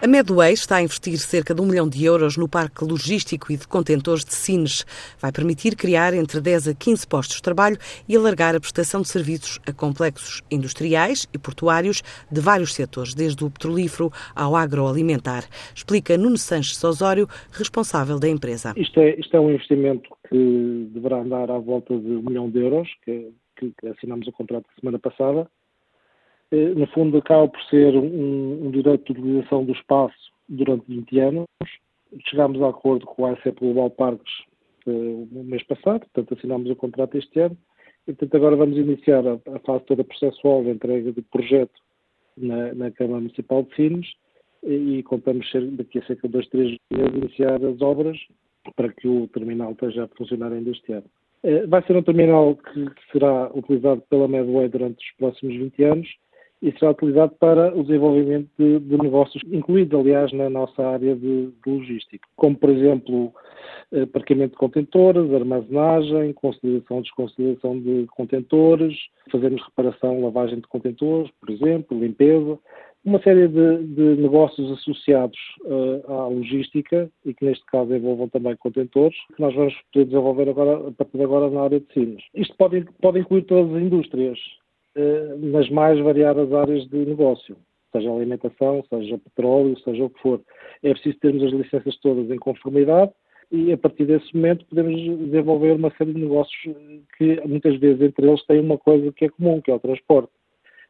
A Medway está a investir cerca de um milhão de euros no parque logístico e de contentores de Sines. Vai permitir criar entre 10 a 15 postos de trabalho e alargar a prestação de serviços a complexos industriais e portuários de vários setores, desde o petrolífero ao agroalimentar. Explica Nuno Sanches Osório, responsável da empresa. Isto é, isto é um investimento que deverá andar à volta de um milhão de euros, que, que assinamos o contrato semana passada no fundo acaba por ser um, um, direito de utilização do espaço durante 20 anos. Chegámos a acordo com a ASEP Global Parques no mês passado, portanto assinámos o contrato este ano e portanto agora vamos iniciar a, a fase toda processual de entrega do projeto na, na Câmara Municipal de Sines e, e contamos ser, daqui a cerca de dois, três meses iniciar as obras para que o terminal esteja a funcionar ainda este ano. Uh, vai ser um terminal que será utilizado pela Medway durante os próximos 20 anos e será utilizado para o desenvolvimento de, de negócios, incluídos, aliás, na nossa área de, de logística, como, por exemplo, eh, de contentores, armazenagem, consolidação desconsolidação de contentores, fazermos reparação, lavagem de contentores, por exemplo, limpeza, uma série de, de negócios associados uh, à logística e que neste caso envolvam também contentores, que nós vamos poder desenvolver agora, a partir de agora na área de Sines. Isto pode, pode incluir todas as indústrias, nas mais variadas áreas de negócio, seja alimentação, seja petróleo, seja o que for. É preciso termos as licenças todas em conformidade e a partir desse momento podemos desenvolver uma série de negócios que muitas vezes entre eles têm uma coisa que é comum, que é o transporte.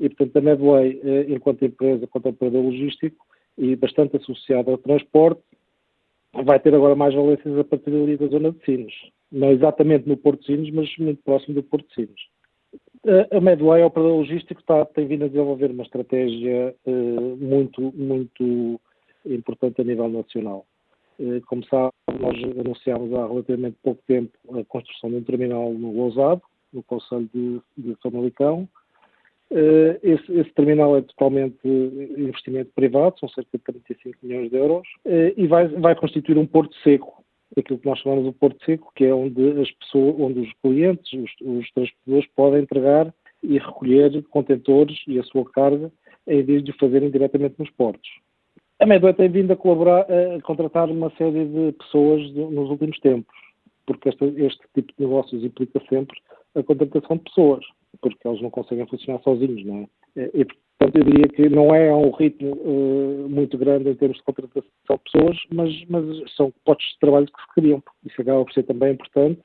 E portanto a Medway, eh, enquanto empresa, enquanto operador logístico e bastante associado ao transporte, vai ter agora mais valências a partir ali da zona de Sines. Não exatamente no Porto de Sines, mas muito próximo do Porto de Sines. A Medway, a operador logístico, está, tem vindo a desenvolver uma estratégia uh, muito, muito importante a nível nacional. Uh, como sabe, nós anunciámos há relativamente pouco tempo a construção de um terminal no Lousado, no Conselho de, de Famalicão. Uh, esse, esse, terminal é totalmente investimento privado, são cerca de 35 milhões de euros, e vai, vai constituir um porto seco aquilo que nós chamamos de Porto Seco, que é onde as pessoas, onde os clientes, os, os transportadores podem entregar e recolher contentores e a sua carga em vez de o fazerem diretamente nos portos. A Medway tem vindo a colaborar, a contratar uma série de pessoas de, nos últimos tempos, porque este, este, tipo de negócios implica sempre a contratação de pessoas, porque eles não conseguem funcionar sozinhos, não é? E, Portanto, eu diria que não é um ritmo uh, muito grande em termos de contratação de pessoas, mas, mas são postos de trabalho que se criam. Isso acaba por ser também importante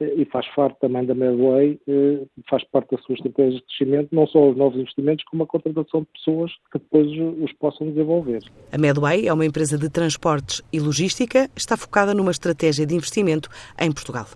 uh, e faz parte também da Medway, uh, faz parte da sua estratégia de crescimento, não só os novos investimentos, como a contratação de pessoas que depois os possam desenvolver. A Medway é uma empresa de transportes e logística, está focada numa estratégia de investimento em Portugal.